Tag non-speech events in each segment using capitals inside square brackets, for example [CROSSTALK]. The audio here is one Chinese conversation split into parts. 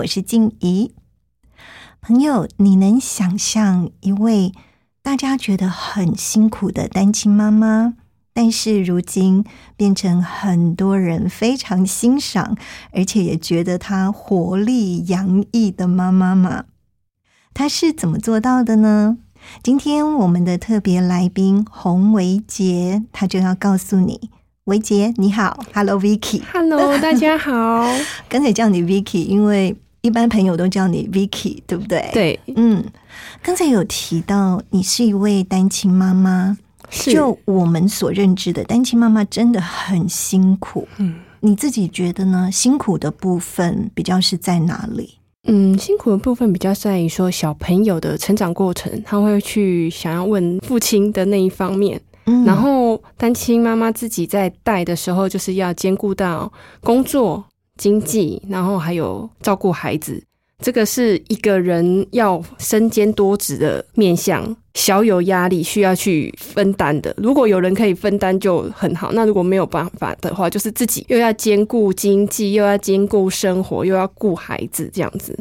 我是静怡。朋友，你能想象一位大家觉得很辛苦的单亲妈妈，但是如今变成很多人非常欣赏，而且也觉得她活力洋溢的妈妈吗？她是怎么做到的呢？今天我们的特别来宾洪维杰，他就要告诉你，维杰你好，Hello Vicky，Hello，大家好。[LAUGHS] 刚才叫你 Vicky，因为一般朋友都叫你 Vicky，对不对？，对，嗯，刚才有提到你是一位单亲妈妈，是就我们所认知的单亲妈妈真的很辛苦。嗯你自己觉得呢？辛苦的部分比较是在哪里？嗯，辛苦的部分比较在于说小朋友的成长过程，他会去想要问父亲的那一方面，嗯然后单亲妈妈自己在带的时候，就是要兼顾到工作、经济，然后还有照顾孩子。这个是一个人要身兼多职的面向，小有压力需要去分担的。如果有人可以分担就很好，那如果没有办法的话，就是自己又要兼顾经济，又要兼顾生活，又要顾孩子，这样子，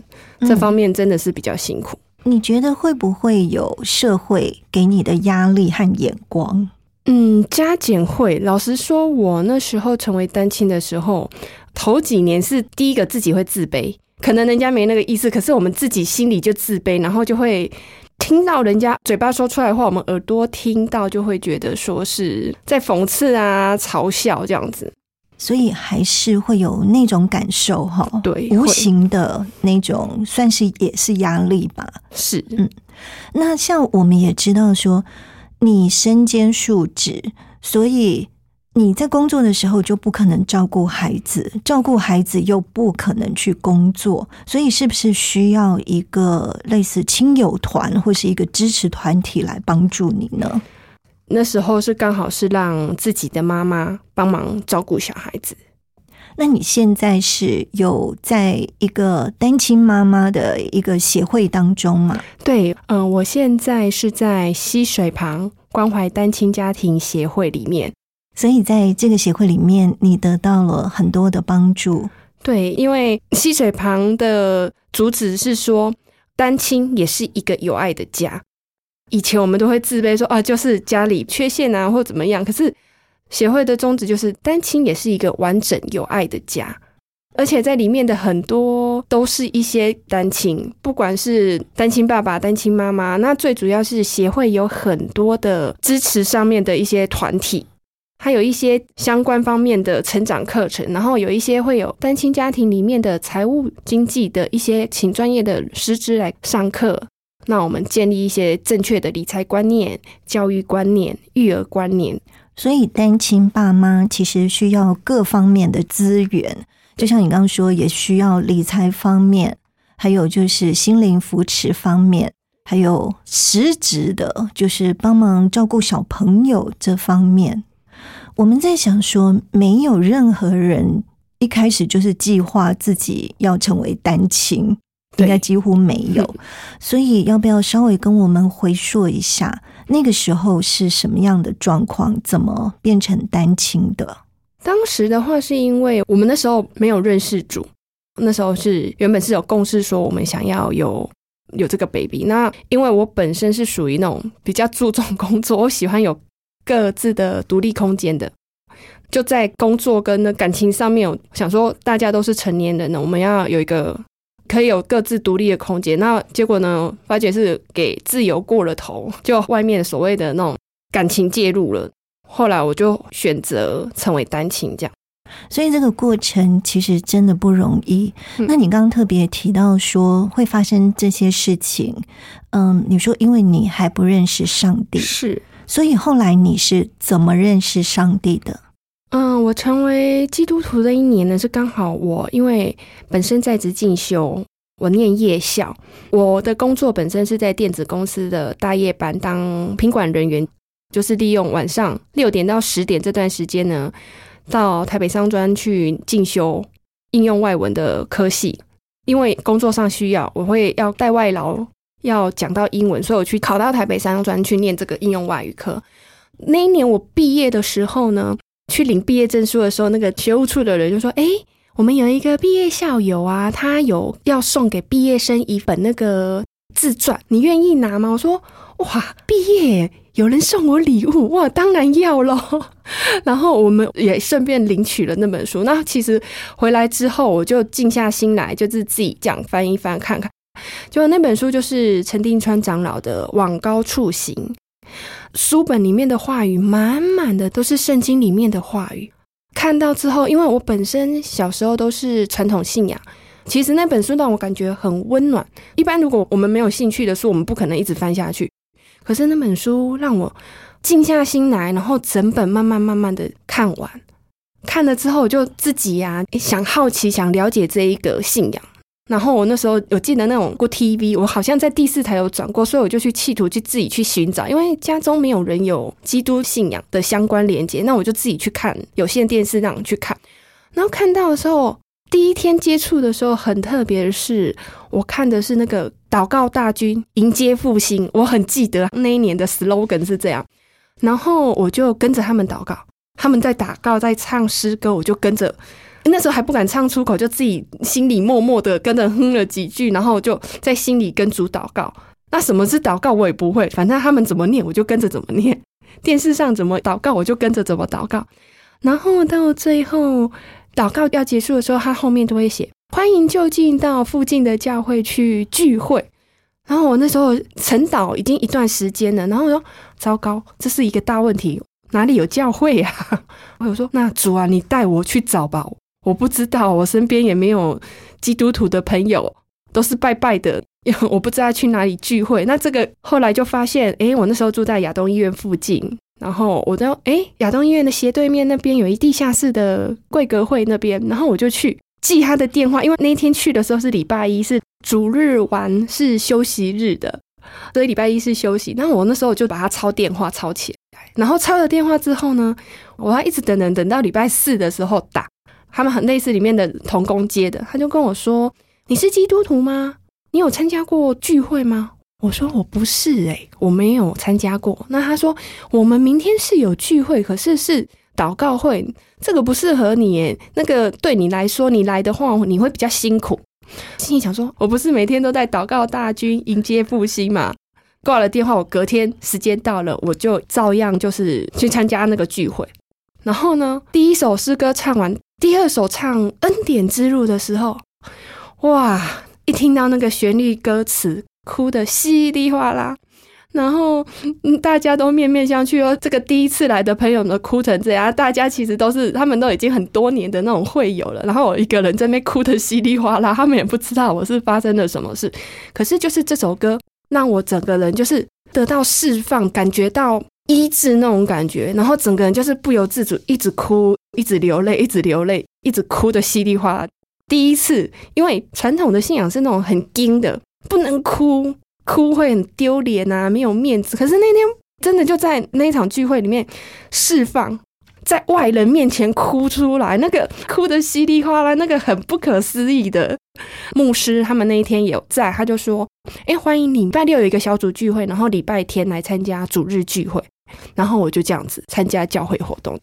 这方面真的是比较辛苦。你觉得会不会有社会给你的压力和眼光？嗯，加减会。老实说，我那时候成为单亲的时候，头几年是第一个自己会自卑，可能人家没那个意思，可是我们自己心里就自卑，然后就会听到人家嘴巴说出来的话，我们耳朵听到就会觉得说是在讽刺啊、嘲笑这样子。所以还是会有那种感受哈，无对无形的那种，算是也是压力吧。是，嗯那像我们也知道说，你身兼数职，所以你在工作的时候就不可能照顾孩子，照顾孩子又不可能去工作，所以是不是需要一个类似亲友团或是一个支持团体来帮助你呢？那时候是刚好是让自己的妈妈帮忙照顾小孩子。那你现在是有在一个单亲妈妈的一个协会当中吗？对，嗯、我现在是在溪水旁关怀单亲家庭协会里面。所以在这个协会里面，你得到了很多的帮助。对，因为溪水旁的主旨是说，单亲也是一个有爱的家。以前我们都会自卑说啊，就是家里缺陷啊，或怎么样。可是协会的宗旨就是，单亲也是一个完整有爱的家。而且在里面的很多都是一些单亲，不管是单亲爸爸、单亲妈妈，那最主要是协会有很多的支持上面的一些团体，还有一些相关方面的成长课程，然后有一些会有单亲家庭里面的财务经济的一些请专业的师资来上课。那我们建立一些正确的理财观念、教育观念、育儿观念。所以单亲爸妈其实需要各方面的资源，就像你刚刚说，也需要理财方面，还有就是心灵扶持方面，还有实质的，就是帮忙照顾小朋友这方面。我们在想说，没有任何人一开始就是计划自己要成为单亲，对应该几乎没有。[LAUGHS] 所以，要不要稍微跟我们回溯一下那个时候是什么样的状况，怎么变成单亲的？当时的话，是因为我们那时候没有认识主，那时候是原本是有共识说我们想要有有这个 baby。那因为我本身是属于那种比较注重工作，我喜欢有各自的独立空间的。就在工作跟那感情上面，我想说大家都是成年人了，我们要有一个可以有各自独立的空间。那结果呢，发觉是给自由过了头，就外面所谓的那种感情介入了。后来我就选择成为单亲，这样。所以这个过程其实真的不容易。嗯那你刚刚特别提到说会发生这些事情，嗯，你说因为你还不认识上帝，是，所以后来你是怎么认识上帝的？嗯，我成为基督徒的一年呢，是刚好我因为本身在职进修，我念夜校，我的工作本身是在电子公司的大夜班当品管人员，就是利用晚上六点到十点这段时间呢，到台北商专去进修应用外文的科系，因为工作上需要，我会要带外劳，要讲到英文，所以我去考到台北商专去念这个应用外语科。那一年我毕业的时候呢，去领毕业证书的时候，那个学务处的人就说：“哎，我们有一个毕业校友啊，他有要送给毕业生一本那个自传，你愿意拿吗？”我说：“哇，毕业有人送我礼物，哇，当然要咯。[LAUGHS] 然后我们也顺便领取了那本书。那其实回来之后，我就静下心来，就是自己这样翻一翻看看。就那本书就是陈定川长老的《往高处行》。书本里面的话语满满的都是圣经里面的话语。看到之后，因为我本身小时候都是传统信仰，其实那本书让我感觉很温暖。一般如果我们没有兴趣的书，我们不可能一直翻下去。可是那本书让我静下心来，然后整本慢慢慢慢的看完。看了之后，我就自己呀、想好奇，想了解这一个信仰。然后我那时候有记得那种过 TV，我好像在第四台有转过，所以我就去企图去自己去寻找，因为家中没有人有基督信仰的相关连接，那我就自己去看有线电视那样去看。然后看到的时候，第一天接触的时候很特别的是，我看的是那个祷告大军迎接复兴，我很记得那一年的 slogan 是这样，然后我就跟着他们祷告，他们在祷告在唱诗歌，我就跟着。那时候还不敢唱出口，就自己心里默默的跟着哼了几句，然后就在心里跟主祷告。那什么是祷告，我也不会，反正他们怎么念，我就跟着怎么念。电视上怎么祷告，我就跟着怎么祷告。然后到最后祷告要结束的时候，他后面都会写“欢迎就近到附近的教会去聚会”。然后我那时候晨祷已经一段时间了，然后我说：“糟糕，这是一个大问题，哪里有教会呀、[LAUGHS] 我有说：“那主啊，你带我去找吧。”我不知道，我身边也没有基督徒的朋友，都是拜拜的，[LAUGHS] 我不知道去哪里聚会。那这个后来就发现，诶，我那时候住在亚东医院附近，然后我在诶亚东医院的斜对面那边有一地下室的贵格会那边，然后我就去记他的电话，因为那一天去的时候是礼拜一，是主日完是休息日的，所以礼拜一是休息。那我那时候就把他抄电话抄起来，然后抄了电话之后呢，我要一直等等等到礼拜四的时候打。他们很类似里面的童工接的，他就跟我说：“你是基督徒吗？你有参加过聚会吗？”我说：“我不是诶、我没有参加过。”那他说：“我们明天是有聚会，可是是祷告会，这个不适合你诶，那个对你来说，你来的话你会比较辛苦。”心里想说：“我不是每天都在祷告大军迎接复兴吗？”挂了电话，我隔天时间到了，我就照样就是去参加那个聚会。然后呢，第一首诗歌唱完。第二首唱《恩典之路》的时候，哇！一听到那个旋律歌词，哭得稀里哗啦。然后，嗯，大家都面面相觑哦。这个第一次来的朋友呢，哭成这样，大家其实都是他们都已经很多年的那种会友了。然后我一个人在那哭得稀里哗啦，他们也不知道我是发生了什么事。可是就是这首歌，让我整个人就是得到释放，感觉到医治那种感觉，然后整个人就是不由自主一直哭。一直流泪，一直流泪，一直哭的稀里哗啦。第一次，因为传统的信仰是那种很硬的，不能哭，哭会很丢脸啊，没有面子。可是那天真的就在那一场聚会里面释放，在外人面前哭出来，那个哭的稀里哗啦，那个很不可思议的。牧师他们那一天有在，他就说：“哎，欢迎，礼拜六有一个小组聚会，然后礼拜天来参加主日聚会。”然后我就这样子参加教会活动。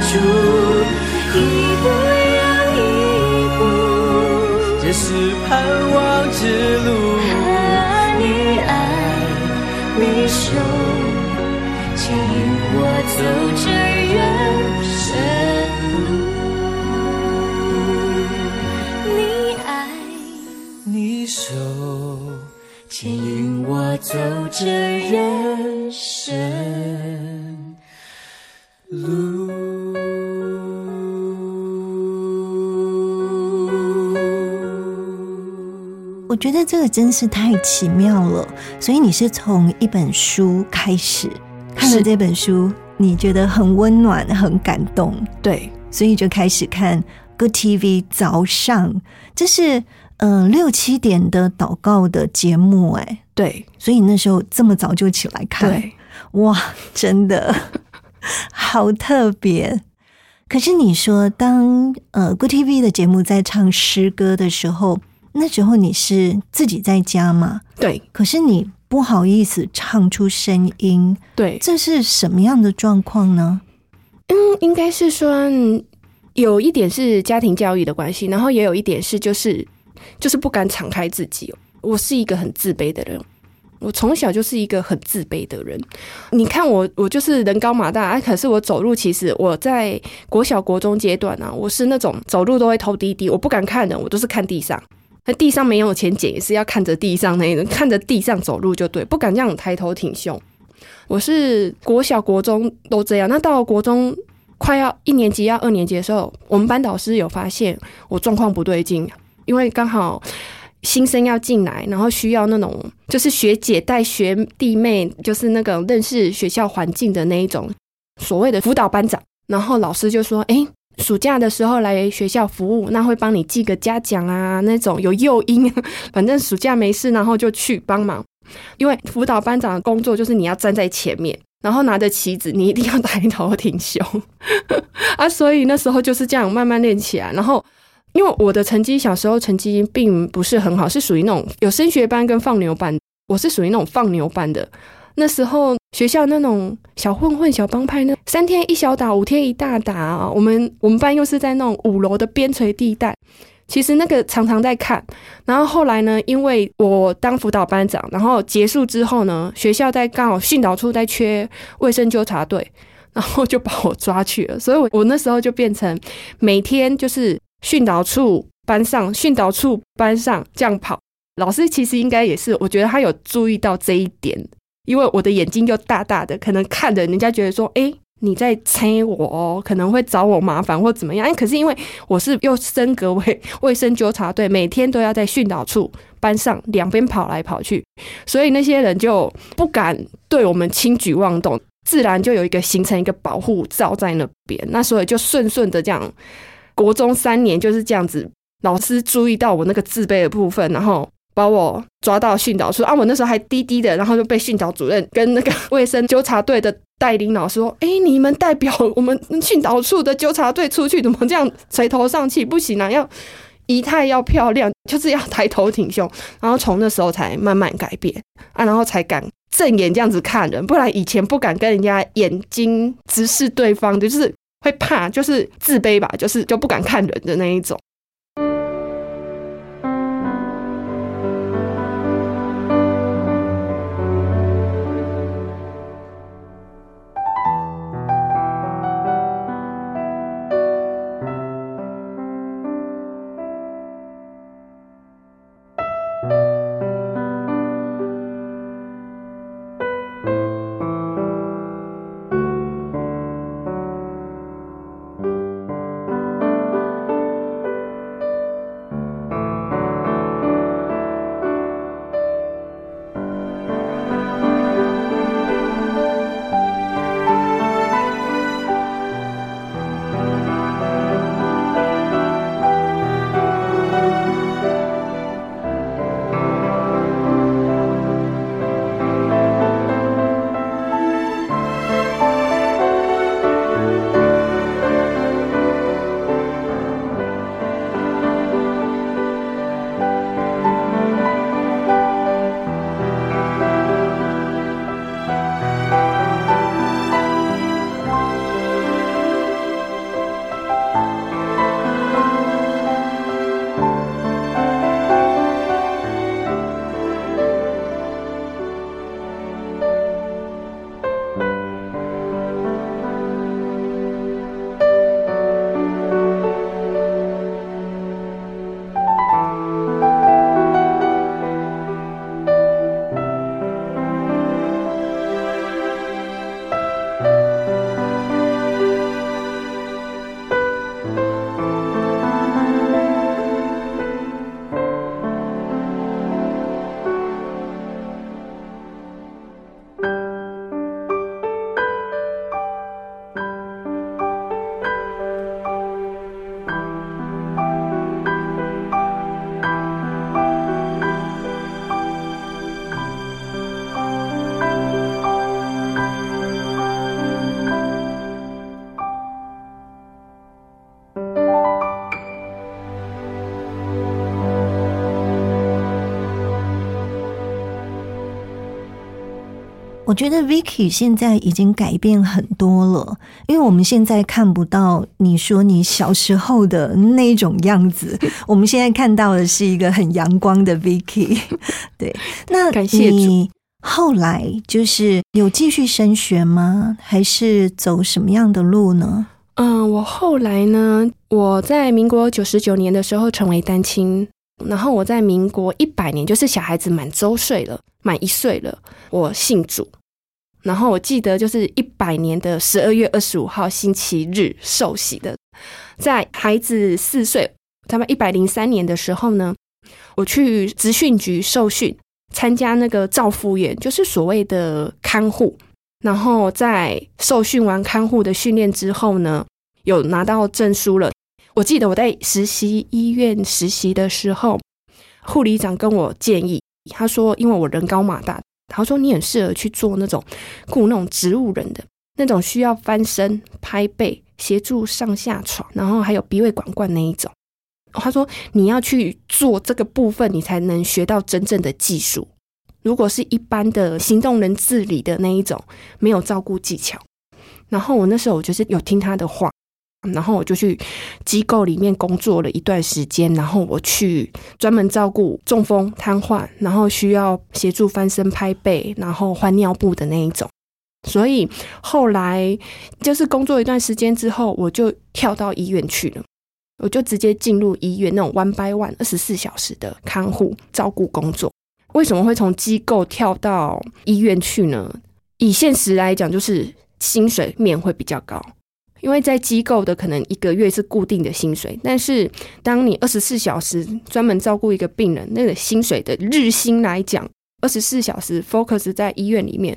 住，一步又一步。这是盼望之路。你爱，你手牵引我走这人生路。你爱。你手牵引我走这人生我觉得这个真是太奇妙了。所以你是从一本书开始看了这本书，你觉得很温暖、很感动，对，所以就开始看 Good TV 早上，这是呃六七点的祷告的节目，哎，对，所以那时候这么早就起来看，对，哇，真的 [LAUGHS] 好特别。可是你说，当呃 Good TV 的节目在唱诗歌的时候，那时候你是自己在家吗？对，可是你不好意思唱出声音，对，这是什么样的状况呢？嗯，应该是说嗯有一点是家庭教育的关系，然后也有一点是就是就是不敢敞开自己。我是一个很自卑的人，我从小就是一个很自卑的人。你看我，我就是人高马大，啊，可是我走路，其实我在国小、国中阶段啊，我是那种走路都会头低低，我不敢看人，我都是看地上。那地上没有钱捡，也是要看着地上那一种，看着地上走路就对，不敢这样抬头挺胸。我是国小、国中都这样，那到了国中快要一年级、要二年级的时候，我们班导师有发现我状况不对劲，因为刚好新生要进来，然后需要那种就是学姐带学弟妹，就是那个认识学校环境的那一种所谓的辅导班长。然后老师就说：“诶，暑假的时候来学校服务，那会帮你记个嘉奖啊，那种有诱因，[LAUGHS] 反正暑假没事，然后就去帮忙。因为辅导班长的工作就是你要站在前面，然后拿着旗子，你一定要抬头挺胸 [LAUGHS] 啊！所以那时候就是这样慢慢练起来。然后，因为我的成绩小时候成绩并不是很好，是属于那种有升学班跟放牛班，我是属于那种放牛班的。那时候学校那种小混混、小帮派，那三天一小打，五天一大打啊！我们我们班又是在那种五楼的边陲地带。其实那个常常在看，然后后来呢，因为我当辅导班长，然后结束之后呢，学校在刚好训导处在缺卫生纠察队，然后就把我抓去了，所以我我那时候就变成每天就是训导处班上、训导处班上这样跑。老师其实应该也是，我觉得他有注意到这一点，因为我的眼睛就大大的，可能看着人家觉得说，哎。你在催我哦，可能会找我麻烦或怎么样？可是因为我是又升格为卫生纠察队，每天都要在训导处班上两边跑来跑去，所以那些人就不敢对我们轻举妄动，自然就有一个形成一个保护罩在那边。那所以就顺顺的这样，国中三年就是这样子，老师注意到我那个自卑的部分，然后。把我抓到训导处啊！我那时候还低低的，然后就被训导主任跟那个卫生纠察队的带领老师说：“哎，你们代表我们训导处的纠察队出去，怎么这样垂头丧气？不行啊，要仪态要漂亮，就是要抬头挺胸。”然后从那时候才慢慢改变啊，然后才敢正眼这样子看人，不然以前不敢跟人家眼睛直视对方，就是会怕，就是自卑吧，就是就不敢看人的那一种。我觉得 Vicky 现在已经改变很多了，因为我们现在看不到你说你小时候的那种样子，[LAUGHS] 我们现在看到的是一个很阳光的 Vicky。[LAUGHS] 对，那感谢你后来就是有继续升学吗？还是走什么样的路呢？嗯，我后来呢，我在民国九十九年的时候成为单亲，然后我在民国一百年，就是小孩子满周岁了，满一岁了，我信主。然后我记得就是一百年的十二月二十五号星期日受洗的，在孩子四岁，他们一百零三年的时候呢，我去职训局受训，参加那个照护员，就是所谓的看护。然后在受训完看护的训练之后呢，有拿到证书了。我记得我在实习医院实习的时候，护理长跟我建议，他说因为我人高马大。他说你很适合去做那种雇那种植物人的那种需要翻身、拍背、协助上下床，然后还有鼻胃管灌那一种。他说你要去做这个部分，你才能学到真正的技术。如果是一般的行动人自理的那一种，没有照顾技巧。然后我那时候我就是有听他的话，然后我就去机构里面工作了一段时间，然后我去专门照顾中风、瘫痪，然后需要协助翻身、拍背，然后换尿布的那一种。所以后来就是工作一段时间之后，我就跳到医院去了，我就直接进入医院那种 one by one 二十四小时的看护照顾工作。为什么会从机构跳到医院去呢？以现实来讲，就是薪水面会比较高，因为在机构的可能一个月是固定的薪水，但是当你二十四小时专门照顾一个病人，那个薪水的日薪来讲，二十四小时 focus 在医院里面，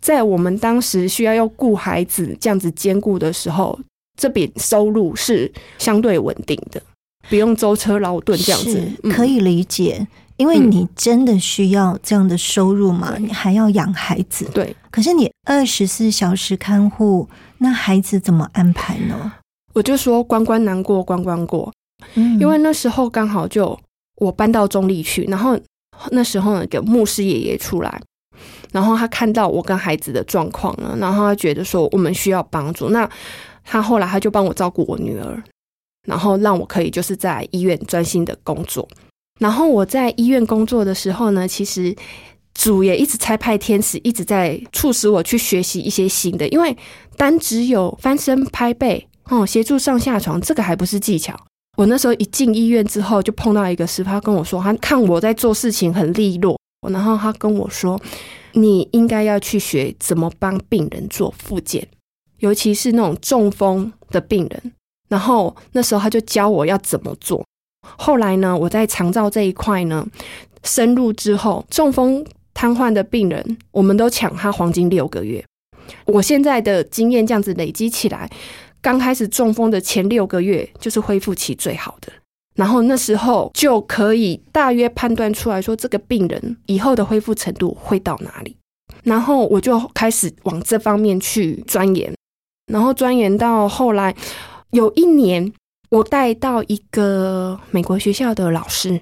在我们当时需要要顾孩子这样子兼顾的时候，这笔收入是相对稳定的，不用舟车劳顿这样子，嗯可以理解。因为你真的需要这样的收入嘛，你还要养孩子。对。可是你二十四小时看护，那孩子怎么安排呢？我就说关关难过关关过，嗯因为那时候刚好就我搬到中立去，然后那时候呢个牧师爷爷出来，然后他看到我跟孩子的状况了，然后他觉得说我们需要帮助，那他后来他就帮我照顾我女儿，然后让我可以就是在医院专心的工作。然后我在医院工作的时候呢，其实主也一直差派天使，一直在促使我去学习一些新的，因为单只有翻身拍背哦，协助上下床，这个还不是技巧。我那时候一进医院之后，就碰到一个师傅，他跟我说，他看我在做事情很利落，然后他跟我说，你应该要去学怎么帮病人做复健，尤其是那种中风的病人。然后那时候他就教我要怎么做。后来呢，我在长照这一块呢深入之后，中风瘫痪的病人，我们都抢他黄金六个月。我现在的经验这样子累积起来，刚开始中风的前六个月就是恢复期最好的，然后那时候就可以大约判断出来说这个病人以后的恢复程度会到哪里，然后我就开始往这方面去钻研，然后钻研到后来有一年。我带到一个美国学校的老师，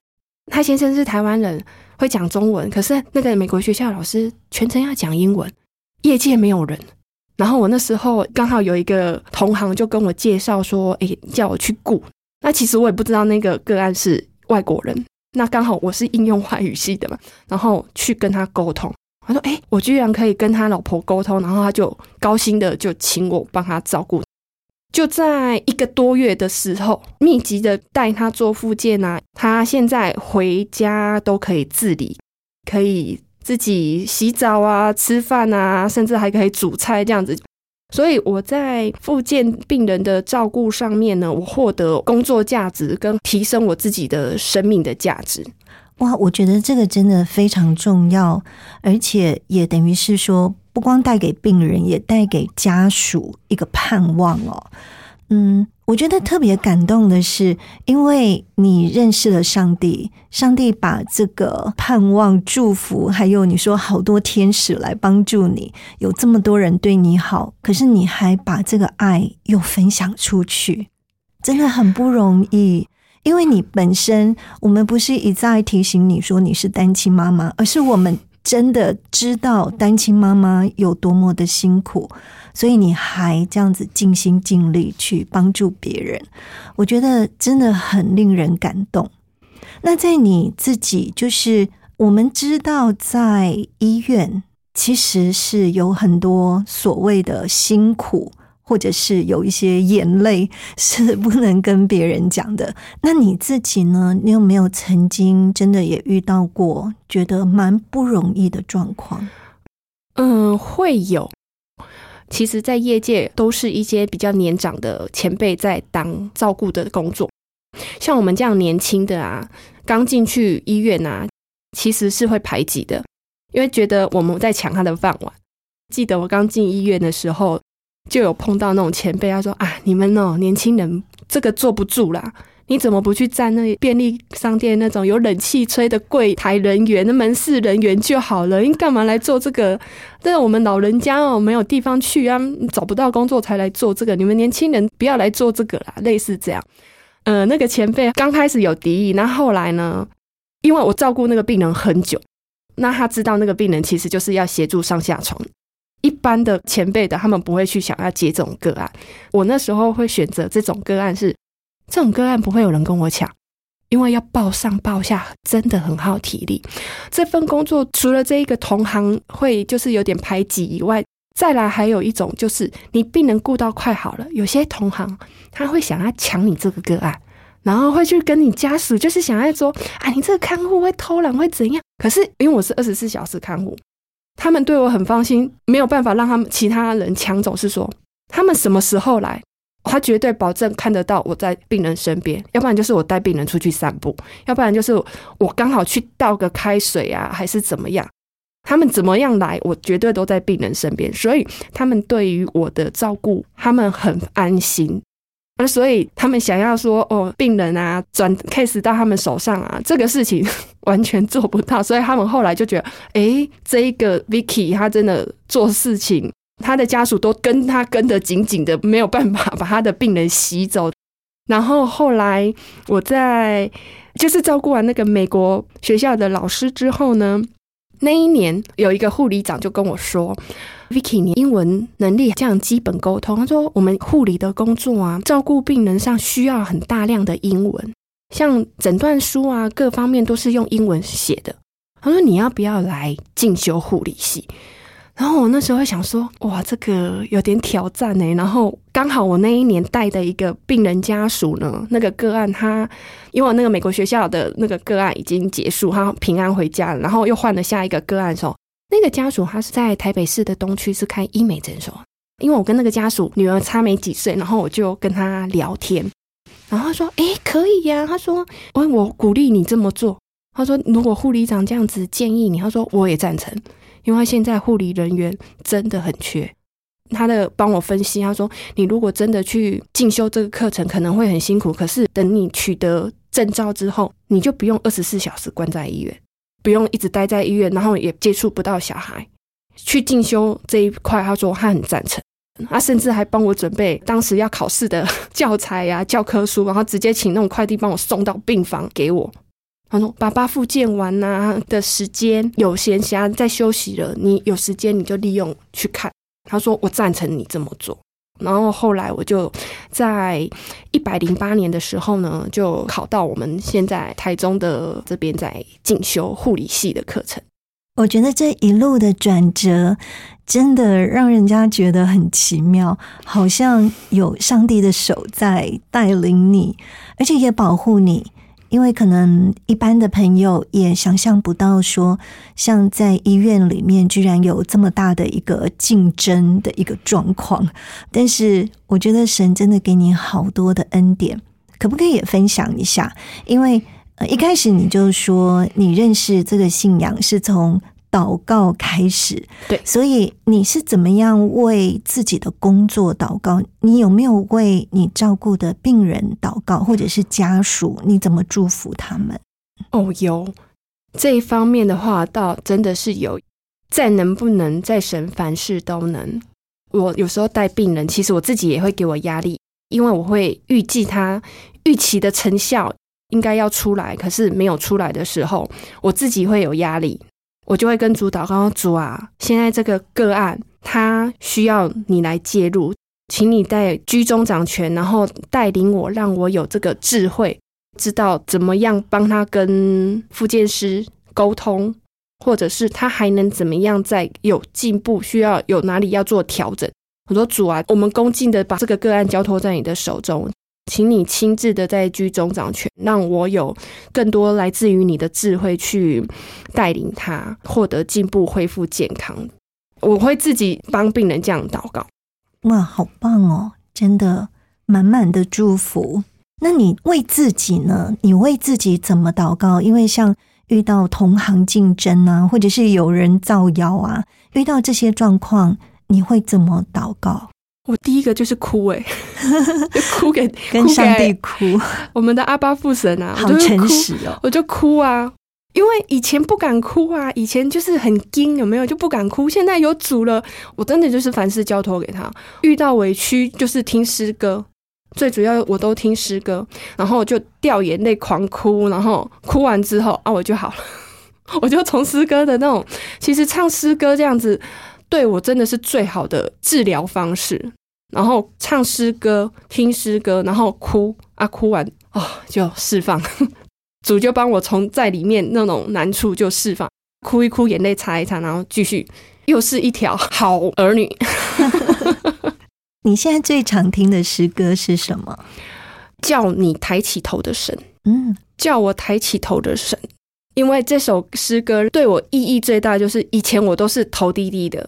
他先生是台湾人，会讲中文，可是那个美国学校老师全程要讲英文，业界没有人。然后我那时候刚好有一个同行就跟我介绍说，诶，叫我去雇。那其实我也不知道那个个案是外国人，那刚好我是应用外语系的嘛，然后去跟他沟通。他说，诶，我居然可以跟他老婆沟通，然后他就高兴的就请我帮他照顾。就在一个多月的时候，密集的带他做复健啊，他现在回家都可以自理，可以自己洗澡啊、吃饭啊，甚至还可以煮菜这样子。所以我在复健病人的照顾上面呢，我获得工作价值跟提升我自己的生命的价值。哇，我觉得这个真的非常重要，而且也等于是说。不光带给病人，也带给家属一个盼望哦。嗯，我觉得特别感动的是，因为你认识了上帝，上帝把这个盼望、祝福，还有你说好多天使来帮助你，有这么多人对你好，可是你还把这个爱又分享出去，真的很不容易。因为你本身，我们不是一再提醒你说你是单亲妈妈，而是我们。真的知道单亲妈妈有多么的辛苦，所以你还这样子尽心尽力去帮助别人，我觉得真的很令人感动。那在你自己，就是我们知道，在医院其实是有很多所谓的辛苦。或者是有一些眼泪 [LAUGHS] 是不能跟别人讲的。那你自己呢？你有没有曾经真的也遇到过觉得蛮不容易的状况？嗯，会有。其实，在业界都是一些比较年长的前辈在当照顾的工作。像我们这样年轻的啊，刚进去医院啊，其实是会排挤的，因为觉得我们在抢他的饭碗。记得我刚进医院的时候。就有碰到那种前辈，他说：“啊，你们哦，年轻人这个坐不住啦，你怎么不去站那便利商店那种有冷气吹的柜台人员、那门市人员就好了？你干嘛来做这个？但是我们老人家哦，没有地方去啊，找不到工作才来做这个。你们年轻人不要来做这个啦，类似这样。呃，那个前辈刚开始有敌意，那后来呢？因为我照顾那个病人很久，那他知道那个病人其实就是要协助上下床。一般的前辈的他们不会去想要接这种个案。我那时候会选择这种个案是。这种个案不会有人跟我抢，因为要报上报下真的很耗体力。这份工作除了这一个同行会就是有点排挤以外，再来还有一种就是你病人顾到快好了，有些同行他会想要抢你这个个案，然后会去跟你家属就是想要说啊，你这个看护会偷懒会怎样？可是因为我是二十四小时看护，他们对我很放心，没有办法让他们其他人抢走。是说他们什么时候来？他绝对保证看得到我在病人身边，要不然就是我带病人出去散步，要不然就是我刚好去倒个开水啊，还是怎么样？他们怎么样来，我绝对都在病人身边，所以他们对于我的照顾，他们很安心。而所以他们想要说哦，病人啊转 case 到他们手上啊，这个事情 [LAUGHS] 完全做不到。所以他们后来就觉得，哎，这一个 Vicky 他真的做事情。他的家属都跟他跟得紧紧的，没有办法把他的病人洗走。然后后来我在就是照顾完那个美国学校的老师之后呢，那一年有一个护理长就跟我说：“Vicky，你英文能力这样基本沟通。”他说：“我们护理的工作啊，照顾病人上需要很大量的英文，像诊断书啊，各方面都是用英文写的。”他说：“你要不要来进修护理系？”然后我那时候会想说，哇，这个有点挑战呢。然后刚好我那一年带的一个病人家属呢，那个个案他，因为那个美国学校的那个个案已经结束，他平安回家了。然后又换了下一个个案的时候，那个家属他是在台北市的东区是开医美诊所。因为我跟那个家属女儿差没几岁，然后我就跟他聊天，然后说，哎，可以呀。他说，我我鼓励你这么做。他说，如果护理长这样子建议你，他说我也赞成。因为现在护理人员真的很缺，他的帮我分析，他说你如果真的去进修这个课程，可能会很辛苦。可是等你取得证照之后，你就不用二十四小时关在医院，不用一直待在医院，然后也接触不到小孩。去进修这一块，他说他很赞成，他甚至还帮我准备当时要考试的 [LAUGHS] 教材呀、教科书，然后直接请那种快递帮我送到病房给我。他说：“爸爸复健完呐的时间有闲暇在休息了，你有时间你就利用去看。”他说：“我赞成你这么做。”然后后来我就在一百零八年的时候呢，就考到我们现在台中的这边在进修护理系的课程。我觉得这一路的转折真的让人家觉得很奇妙，好像有上帝的手在带领你，而且也保护你。因为可能一般的朋友也想象不到，说像在医院里面居然有这么大的一个竞争的一个状况。但是我觉得神真的给你好多的恩典，可不可以也分享一下？因为呃一开始你就说你认识这个信仰是从。祷告开始，对，所以你是怎么样为自己的工作祷告？你有没有为你照顾的病人祷告，或者是家属？你怎么祝福他们？哦，有这一方面的话，倒真的是有。再能不能在神凡事都能。我有时候带病人，其实我自己也会给我压力，因为我会预计他预期的成效应该要出来，可是没有出来的时候，我自己会有压力。我就会跟主祷告主啊，现在这个个案他需要你来介入，请你带居中掌权，然后带领我，让我有这个智慧，知道怎么样帮他跟复健师沟通，或者是他还能怎么样再有进步，需要有哪里要做调整。我说主啊，我们恭敬的把这个个案交托在你的手中。请你亲自的在居中掌权，让我有更多来自于你的智慧去带领他获得进步、恢复健康。我会自己帮病人这样祷告。哇，好棒哦！真的满满的祝福。那你为自己呢？你为自己怎么祷告？因为像遇到同行竞争啊，或者是有人造谣啊，遇到这些状况，你会怎么祷告？我第一个就是哭哎、[LAUGHS] 就哭给跟上帝哭，我们的阿巴父神啊，好诚实哦。我就哭啊，因为以前不敢哭啊，以前就是很惊，有没有就不敢哭。现在有主了，我真的就是凡事交托给他。遇到委屈就是听诗歌，最主要我都听诗歌，然后就掉眼泪狂哭，然后哭完之后啊我就好了，[LAUGHS] 我就从诗歌的那种，其实唱诗歌这样子对我真的是最好的治疗方式。然后唱诗歌、听诗歌，然后哭啊，哭完哦就释放，[LAUGHS] 主就帮我从在里面那种难处就释放，哭一哭，眼泪擦一擦，然后继续，又是一条好儿女。[LAUGHS] 你现在最常听的诗歌是什么？叫你抬起头的神，嗯，叫我抬起头的神。因为这首诗歌对我意义最大，就是以前我都是头低低的，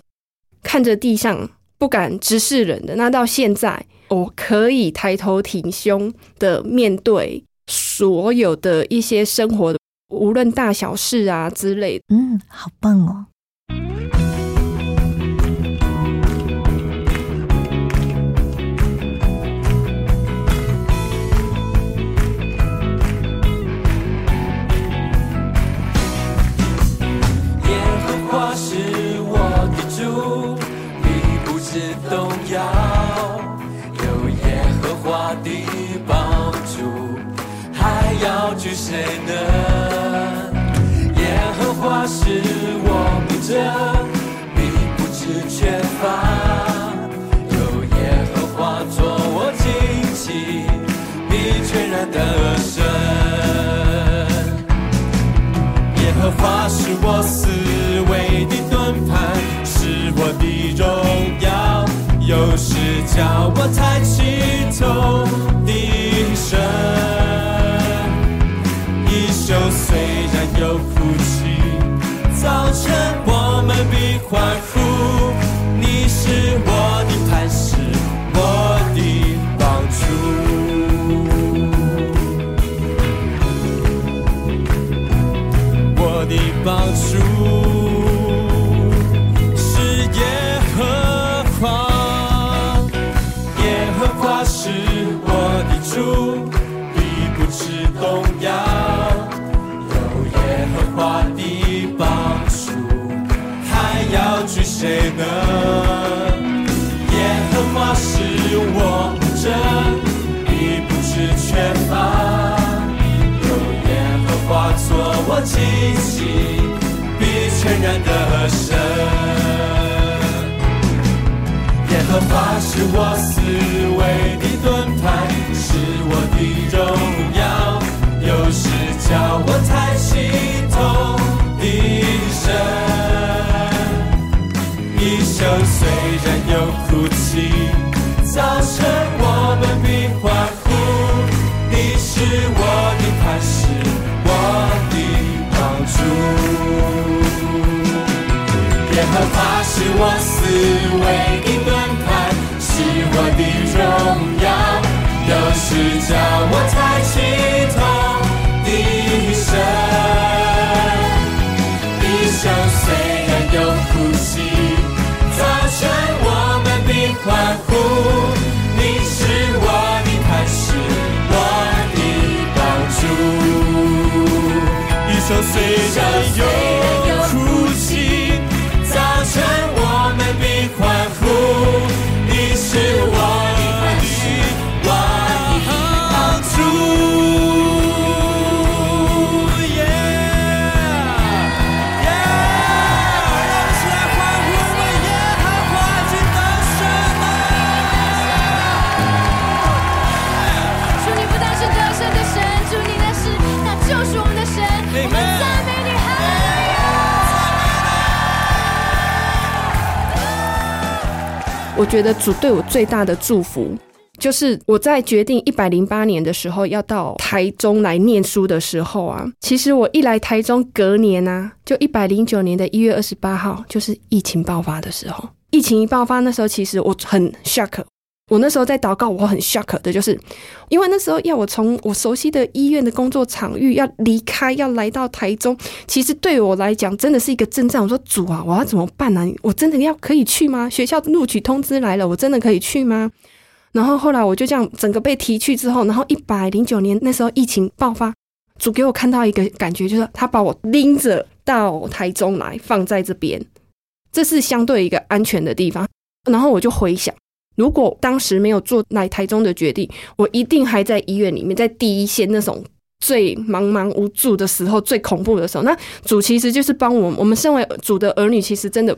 看着地上不敢直视人的。那到现在，我可以抬头挺胸的面对所有的一些生活的，无论大小事啊之类的。嗯，好棒哦！耶和华是我牧者，你不知缺乏。有耶和华做我荆棘，必全然得胜。耶和华是我思维的盾牌，是我的荣耀，有时叫我抬起头的神。有哭泣，早晨我们必欢呼。做我荆棘，必全然得胜。耶和华是我思维的盾牌，是我的荣耀，有时叫我抬起头的神。一生虽然有哭泣，早晨我们必欢耶和华是我思维的盾牌，是我的荣耀，有时叫我抬起我觉得主对我最大的祝福，就是我在决定一百零八年的时候要到台中来念书的时候啊，其实我一来台中，隔年啊，就一百零九年的一月二十八号，就是疫情爆发的时候。疫情一爆发，那时候其实我很 shock，我那时候在祷告，我很 shock 的，就是因为那时候要我从我熟悉的医院的工作场域要离开，要来到台中，其实对我来讲真的是一个征战。我说主啊，我要怎么办呢、我真的要可以去吗？学校录取通知来了，我真的可以去吗？然后后来我就这样整个被提去之后，然后一百零九年那时候疫情爆发，主给我看到一个感觉，就是他把我拎着到台中来，放在这边，这是相对一个安全的地方。然后我就回想，如果当时没有做来台中的决定，我一定还在医院里面，在第一线那种最茫茫无助的时候、最恐怖的时候。那主其实就是帮我，我们身为主的儿女，其实真的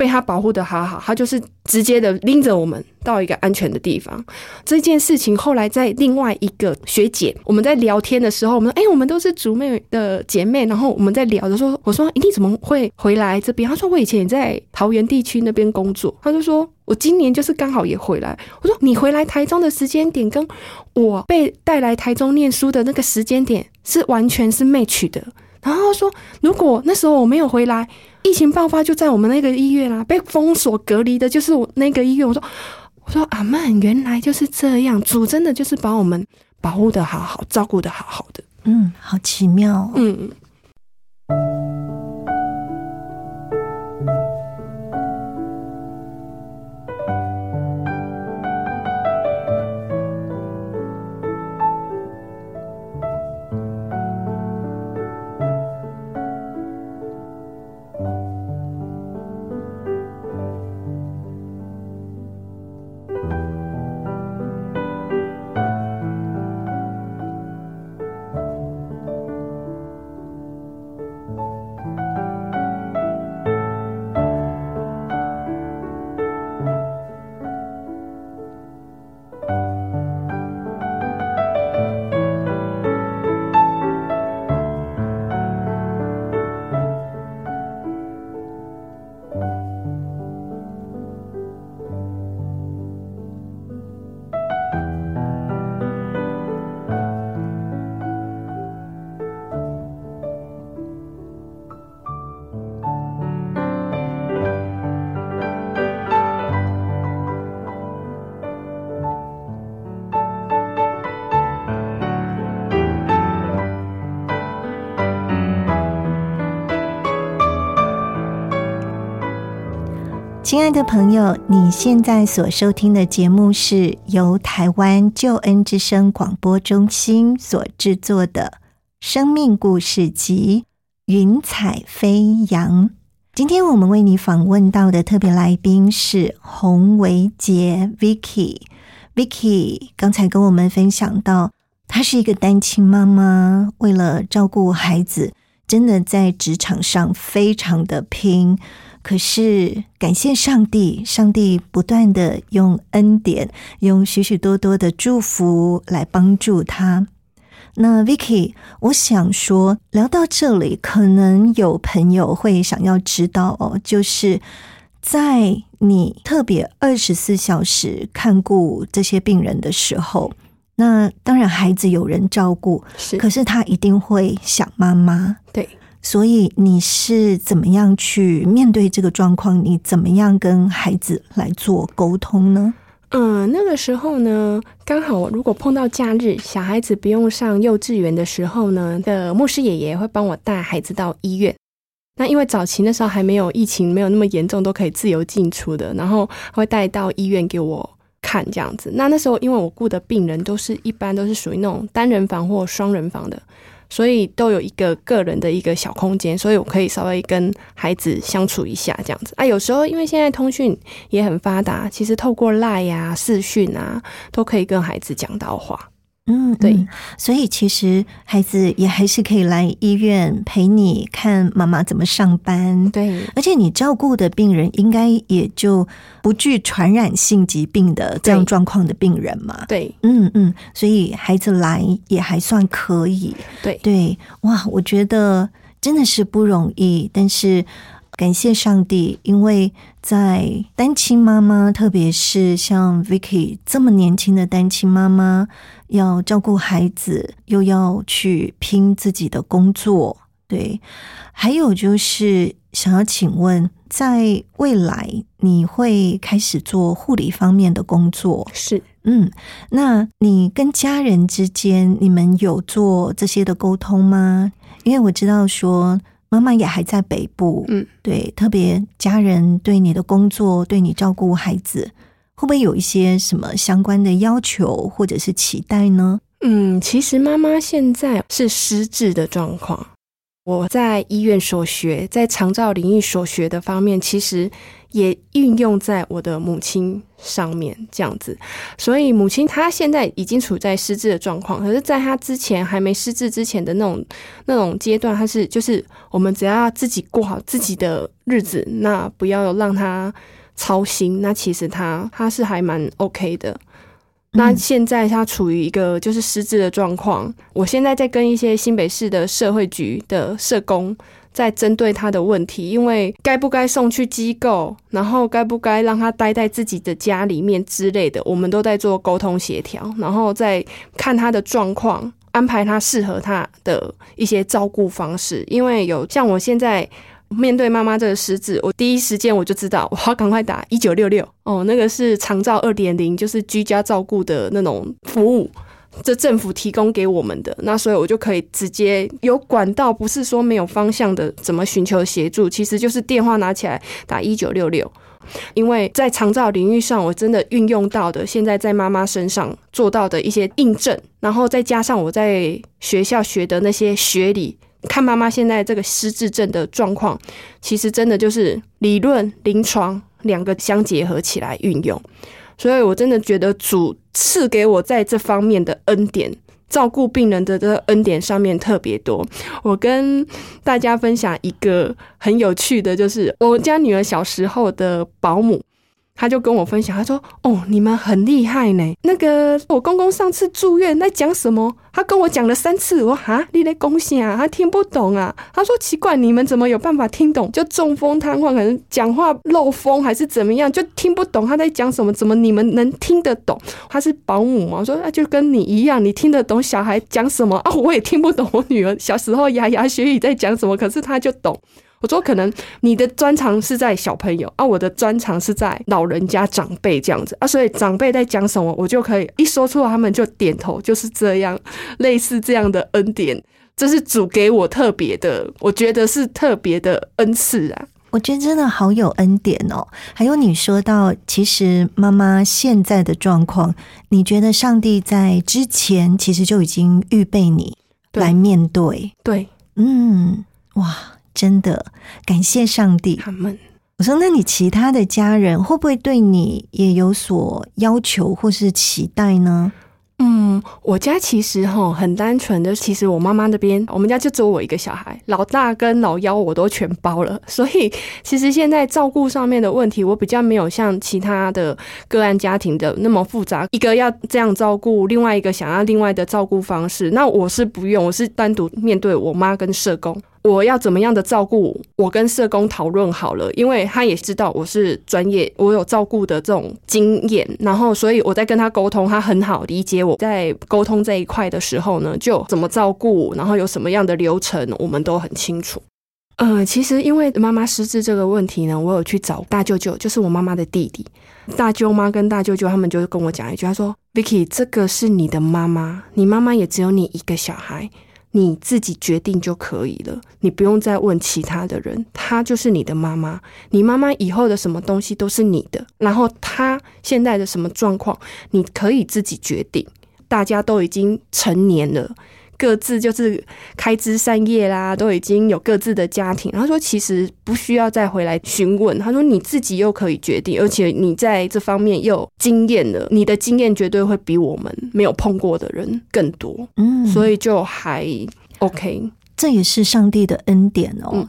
被他保护的好好，他就是直接的拎着我们到一个安全的地方。这件事情后来在另外一个学姐，我们在聊天的时候，我们说：“哎、我们都是主妹的姐妹。”然后我们在聊的时候，我说：“诶你怎么会回来这边？”她说：“我以前也在桃园地区那边工作。”她就说：“我今年就是刚好也回来。”我说：“你回来台中的时间点跟我被带来台中念书的那个时间点是完全是 match 的。”然后说：“如果那时候我没有回来，疫情爆发就在我们那个医院啦、被封锁隔离的就是我那个医院。”我说。我说阿曼，原来就是这样，主真的就是把我们保护的好好，照顾的好好的。嗯，好奇妙、哦。嗯，亲爱的朋友，你现在所收听的节目是由台湾救恩之声广播中心所制作的《生命故事集》云彩飞扬。今天我们为你访问到的特别来宾是洪维杰 Vicky。Vicky 刚才跟我们分享到，她是一个单亲妈妈，为了照顾孩子，真的在职场上非常的拼。可是感谢上帝，上帝不断的用恩典，用许许多多的祝福来帮助他。那 Vicky，我想说，聊到这里，可能有朋友会想要知道哦，就是在你特别二十四小时看顾这些病人的时候，那当然孩子有人照顾，是，可是他一定会想妈妈。对。所以你是怎么样去面对这个状况？你怎么样跟孩子来做沟通呢？嗯，那个时候呢，刚好如果碰到假日，小孩子不用上幼稚园的时候呢，的牧师爷爷会帮我带孩子到医院。那因为早期那时候还没有疫情，没有那么严重，都可以自由进出的，然后会带到医院给我看这样子。那那时候因为我雇的病人都是一般都是属于那种单人房或双人房的。所以都有一个个人的一个小空间，所以我可以稍微跟孩子相处一下这样子啊。有时候因为现在通讯也很发达，其实透过 Line 呀、视讯啊，都可以跟孩子讲到话。嗯，对。嗯。所以其实孩子也还是可以来医院陪你看妈妈怎么上班。对，而且你照顾的病人应该也就不具传染性疾病的这样对。状况的病人嘛。对，嗯嗯，所以孩子来也还算可以。对，对，哇，我觉得真的是不容易，但是感谢上帝，因为在单亲妈妈，特别是像 Vicky 这么年轻的单亲妈妈，要照顾孩子，又要去拼自己的工作。对，还有就是想要请问，在未来你会开始做护理方面的工作？是，嗯，那你跟家人之间，你们有做这些的沟通吗？因为我知道说妈妈也还在北部，嗯，对，特别家人对你的工作、对你照顾孩子，会不会有一些什么相关的要求或者是期待呢？嗯，其实妈妈现在是失智的状况。我在医院所学，在长照领域所学的方面，其实也运用在我的母亲上面，这样子。所以母亲她现在已经处在失智的状况，可是在她之前还没失智之前的那种那种阶段，她是就是我们只要自己过好自己的日子，那不要让她操心，那其实她她是还蛮 OK 的。那现在他处于一个就是失智的状况，我现在在跟一些新北市的社会局的社工在针对他的问题，因为该不该送去机构，然后该不该让他待在自己的家里面之类的，我们都在做沟通协调，然后再看他的状况，安排他适合他的一些照顾方式，因为有像我现在。面对妈妈这个失智，我第一时间我就知道，我要赶快打一九六六哦，那个是长照二点零，就是居家照顾的那种服务，这政府提供给我们的，那所以我就可以直接有管道，不是说没有方向的，怎么寻求协助，其实就是电话拿起来打一九六六，因为在长照领域上，我真的运用到的，现在在妈妈身上做到的一些印证，然后再加上我在学校学的那些学理。看妈妈现在这个失智症的状况，其实真的就是理论、临床两个相结合起来运用，所以我真的觉得主赐给我在这方面的恩典，照顾病人的这个恩典上面特别多。我跟大家分享一个很有趣的，就是我家女儿小时候的保姆。他就跟我分享，他说：“哦，你们很厉害呢。那个我公公上次住院在讲什么？他跟我讲了三次。我哈，你在恭喜啊？他听不懂啊。他说奇怪，你们怎么有办法听懂？就中风瘫痪，可能讲话漏风还是怎么样，就听不懂他在讲什么？怎么你们能听得懂？他是保姆嘛？我说那就跟你一样，你听得懂小孩讲什么啊？我也听不懂我女儿小时候牙牙学语在讲什么，可是他就懂。”我说，可能你的专长是在小朋友啊，我的专长是在老人家长辈这样子啊，所以长辈在讲什么，我就可以一说出来，他们就点头，就是这样，类似这样的恩典，这是主给我特别的，我觉得是特别的恩赐啊。我觉得真的好有恩典哦。还有你说到，其实妈妈现在的状况，你觉得上帝在之前其实就已经预备你来面对，对，嗯，哇。真的感谢上帝。他们，我说，那你其他的家人会不会对你也有所要求或是期待呢？嗯，我家其实哈很单纯的，其实我妈妈那边，我们家就只有我一个小孩，老大跟老幺我都全包了，所以其实现在照顾上面的问题，我比较没有像其他的个案家庭的那么复杂，一个要这样照顾，另外一个想要另外的照顾方式，那我是不用，我是单独面对我妈跟社工。我要怎么样的照顾？我跟社工讨论好了，因为他也知道我是专业，我有照顾的这种经验，然后所以我在跟他沟通，他很好理解我在沟通这一块的时候呢，就怎么照顾，然后有什么样的流程，我们都很清楚。呃，其实因为妈妈失智这个问题呢，我有去找大舅舅，就是我妈妈的弟弟，大舅妈跟大舅舅他们就跟我讲一句，他说：“Vicky，这个是你的妈妈，你妈妈也只有你一个小孩。”你自己决定就可以了，你不用再问其他的人，她就是你的妈妈，你妈妈以后的什么东西都是你的，然后她现在的什么状况，你可以自己决定。大家都已经成年了。各自就是开枝散叶啦，都已经有各自的家庭。他说，其实不需要再回来询问。他说，你自己又可以决定，而且你在这方面又经验了，你的经验绝对会比我们没有碰过的人更多。嗯，所以就还 OK。这也是上帝的恩典哦。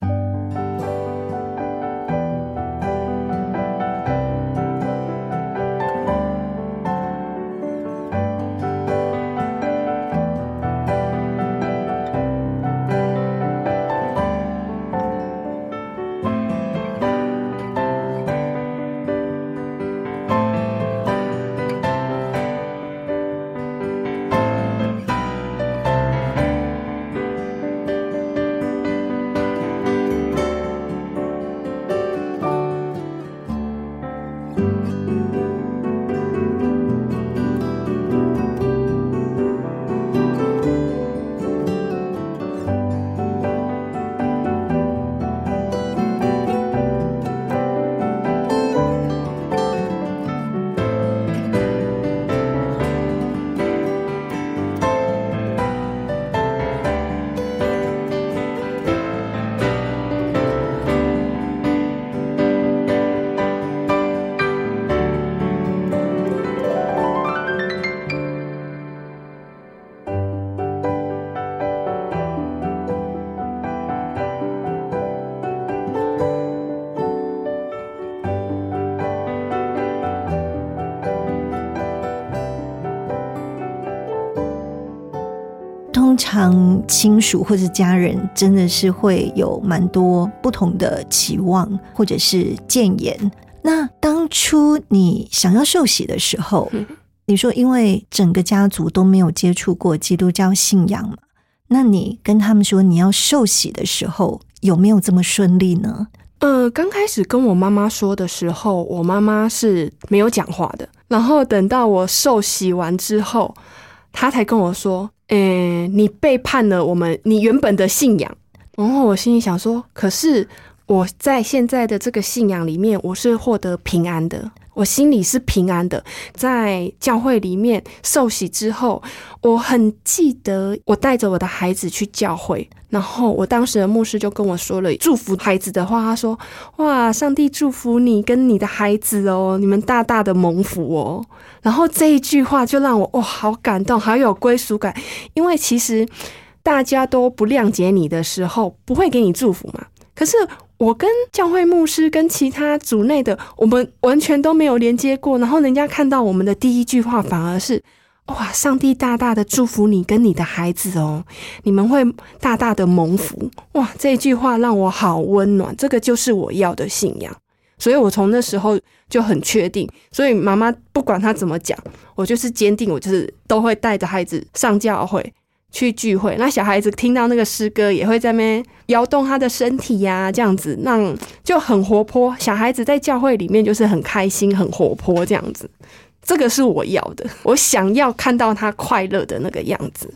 常亲属或者家人真的是会有蛮多不同的期望或者是谏言。那当初你想要受洗的时候，你说因为整个家族都没有接触过基督教信仰嘛？那你跟他们说你要受洗的时候，有没有这么顺利呢？呃，刚开始跟我妈妈说的时候，我妈妈是没有讲话的。然后等到我受洗完之后，她才跟我说：“诶、你背叛了我们你原本的信仰。”然后我心里想说：“可是我在现在的这个信仰里面，我是获得平安的，我心里是平安的。在教会里面受洗之后，我很记得我带着我的孩子去教会，然后我当时的牧师就跟我说了祝福孩子的话，他说：“哇，上帝祝福你跟你的孩子哦，你们大大的蒙福哦。”然后这一句话就让我哇，好感动，好有归属感，因为其实大家都不谅解你的时候，不会给你祝福嘛。可是我跟教会牧师跟其他组内的，我们完全都没有连接过，然后人家看到我们的第一句话反而是。哇！上帝大大的祝福你跟你的孩子哦，你们会大大的蒙福。哇！这句话让我好温暖，这个就是我要的信仰。所以我从那时候就很确定，所以妈妈不管她怎么讲，我就是坚定，我就是都会带着孩子上教会去聚会。那小孩子听到那个诗歌，也会在那边摇动他的身体呀、这样子，让就很活泼。小孩子在教会里面就是很开心、很活泼这样子。这个是我要的，我想要看到他快乐的那个样子。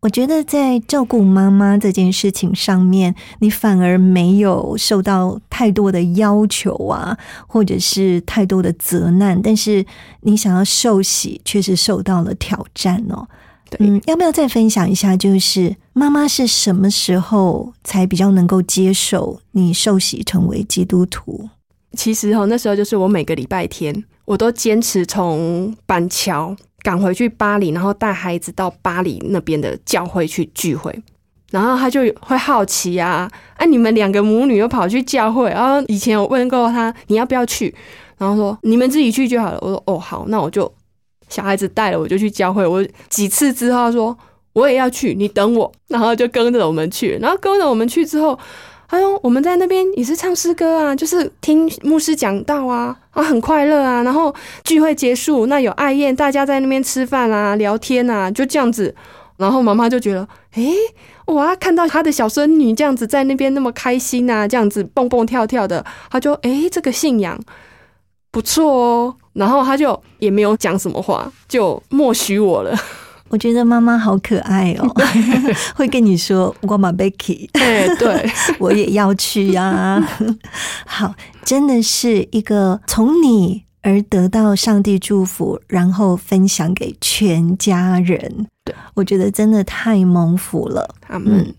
我觉得在照顾妈妈这件事情上面，你反而没有受到太多的要求啊，或者是太多的责难，但是你想要受洗，却是受到了挑战哦。对嗯，要不要再分享一下？就是妈妈是什么时候才比较能够接受你受洗成为基督徒？其实哦，那时候就是我每个礼拜天，我都坚持从板桥赶回去巴黎，然后带孩子到巴黎那边的教会去聚会。然后他就会好奇啊，哎、你们两个母女又跑去教会，然后以前我问过他你要不要去，然后说你们自己去就好了。我说哦好，那我就小孩子带了我就去教会。我几次之后他说我也要去，你等我，然后就跟着我们去。然后跟着我们去之后，哎呦我们在那边也是唱诗歌啊，就是听牧师讲道啊，啊很快乐啊。然后聚会结束，那有爱宴，大家在那边吃饭啊、聊天啊，就这样子。然后妈妈就觉得，诶，哇，看到她的小孙女这样子在那边那么开心啊，这样子蹦蹦跳跳的，她就诶，这个信仰不错哦。然后她就也没有讲什么话，就默许我了。我觉得妈妈好可爱哦，[LAUGHS] 会跟你说我马 Becky，哎，对，[LAUGHS] 我也要去呀、[LAUGHS] 好，真的是一个从你而得到上帝祝福，然后分享给全家人。对，我觉得真的太蒙福了。他们。嗯，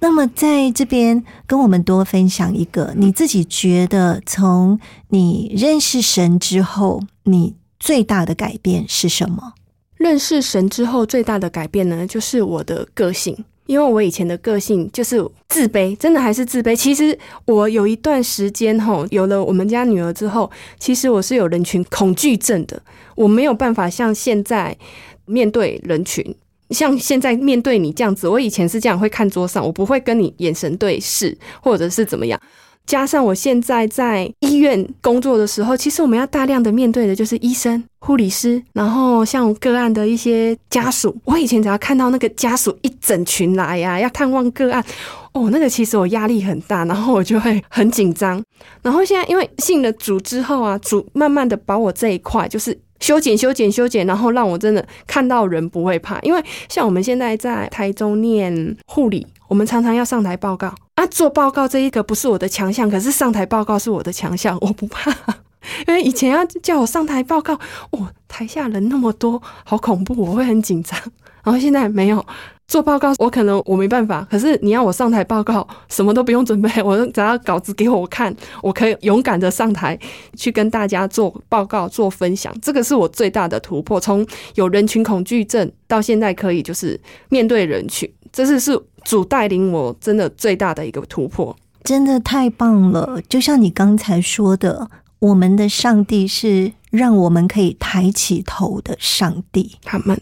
那么在这边跟我们多分享一个，你自己觉得从你认识神之后，你最大的改变是什么？认识神之后，最大的改变呢，就是我的个性。因为我以前的个性就是自卑，真的还是自卑。其实我有一段时间吼，有了我们家女儿之后，其实我是有人群恐惧症的，我没有办法像现在面对人群。像现在面对你这样子，我以前是这样会看桌上，我不会跟你眼神对视，或者是怎么样。加上我现在在医院工作的时候，其实我们要大量的面对的就是医生、护理师，然后像个案的一些家属。我以前只要看到那个家属一整群来呀、要探望个案，哦，那个其实我压力很大，然后我就会很紧张。然后现在因为信了主之后啊，主慢慢的把我这一块就是。修剪、修剪、修剪，然后让我真的看到人不会怕。因为像我们现在在台中念护理，我们常常要上台报告啊。做报告这一个不是我的强项，可是上台报告是我的强项，我不怕。[LAUGHS] 因为以前要叫我上台报告，我，台下人那么多，好恐怖，我会很紧张。然后现在没有做报告，我可能我没办法。可是你要我上台报告，什么都不用准备，[LAUGHS] 我只要稿子给我看，我可以勇敢的上台去跟大家做报告、做分享。这个是我最大的突破，从有人群恐惧症到现在可以就是面对人群，这是是主带领我真的最大的一个突破。真的太棒了！就像你刚才说的，我们的上帝是让我们可以抬起头的上帝。他们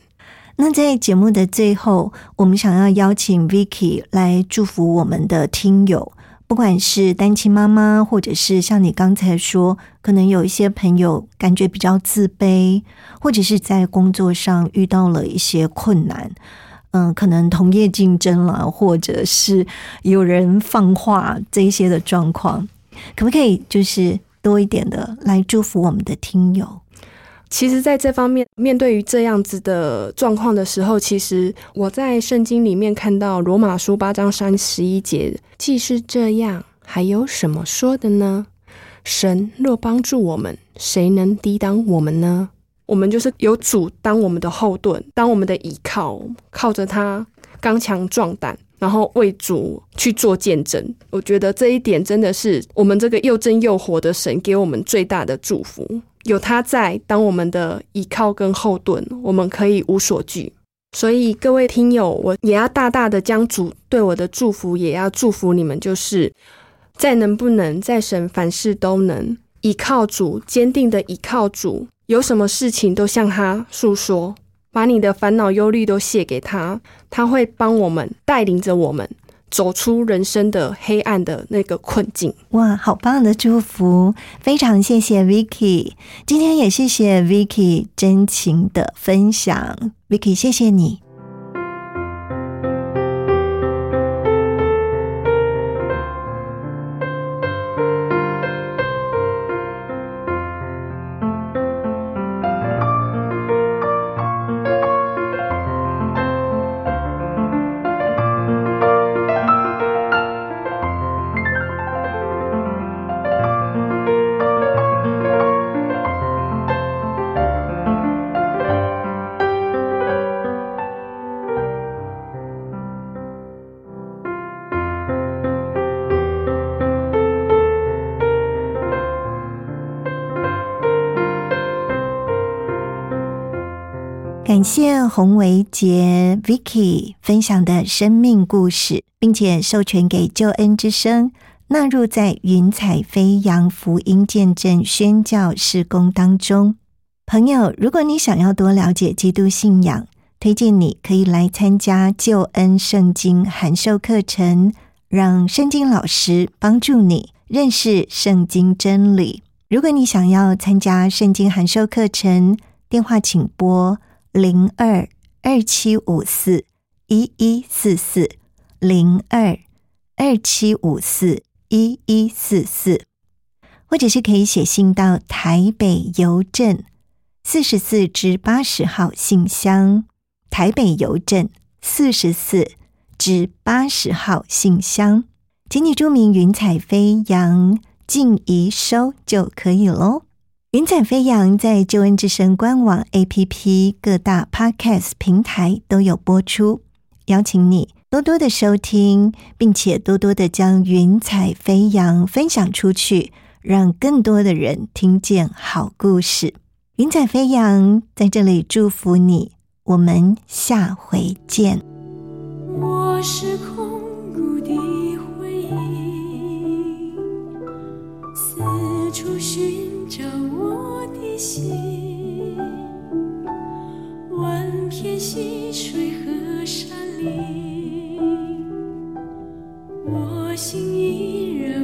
那在节目的最后，我们想要邀请 Vicky 来祝福我们的听友，不管是单亲妈妈，或者是像你刚才说，可能有一些朋友感觉比较自卑，或者是在工作上遇到了一些困难，嗯，可能同业竞争了，或者是有人放话这些的状况，可不可以就是多一点的来祝福我们的听友？其实，在这方面，面对于这样子的状况的时候，其实我在圣经里面看到罗马书八章三十一节，既是这样，还有什么说的呢？神若帮助我们，谁能抵挡我们呢？我们就是有主当我们的后盾，当我们的依靠，靠着他刚强壮胆，然后为主去做见证。我觉得这一点真的是我们这个又真又活的神给我们最大的祝福。有他在当我们的依靠跟后盾，我们可以无所惧。所以各位听友，我也要大大的将主对我的祝福，也要祝福你们，就是再能不能再神凡事都能依靠主，坚定的依靠主，有什么事情都向他诉说，把你的烦恼忧虑都卸给他，他会帮我们带领着我们。走出人生的黑暗的那个困境。哇，好棒的祝福！非常谢谢 Vicky，今天也谢谢 Vicky 真情的分享，Vicky 谢谢你。感谢洪维杰 Vicky 分享的生命故事，并且授权给救恩之声纳入在云彩飞扬福音见证宣教事工当中。朋友，如果你想要多了解基督信仰，推荐你可以来参加救恩圣经函授课程，让圣经老师帮助你认识圣经真理。如果你想要参加圣经函授课程，电话请拨。零二二七五四一一四四零二二七五四一一四四，或者是可以写信到台北邮政四十四至八十号信箱，台北邮政四十四至八十号信箱，请你注明“云彩飞扬”静怡收就可以喽。云彩飞扬在救恩之声官网 APP 各大 Podcast 平台都有播出，邀请你多多的收听，并且多多的将云彩飞扬分享出去，让更多的人听见好故事。云彩飞扬在这里祝福你，我们下回见。我是心，万片溪水和山林，我心依然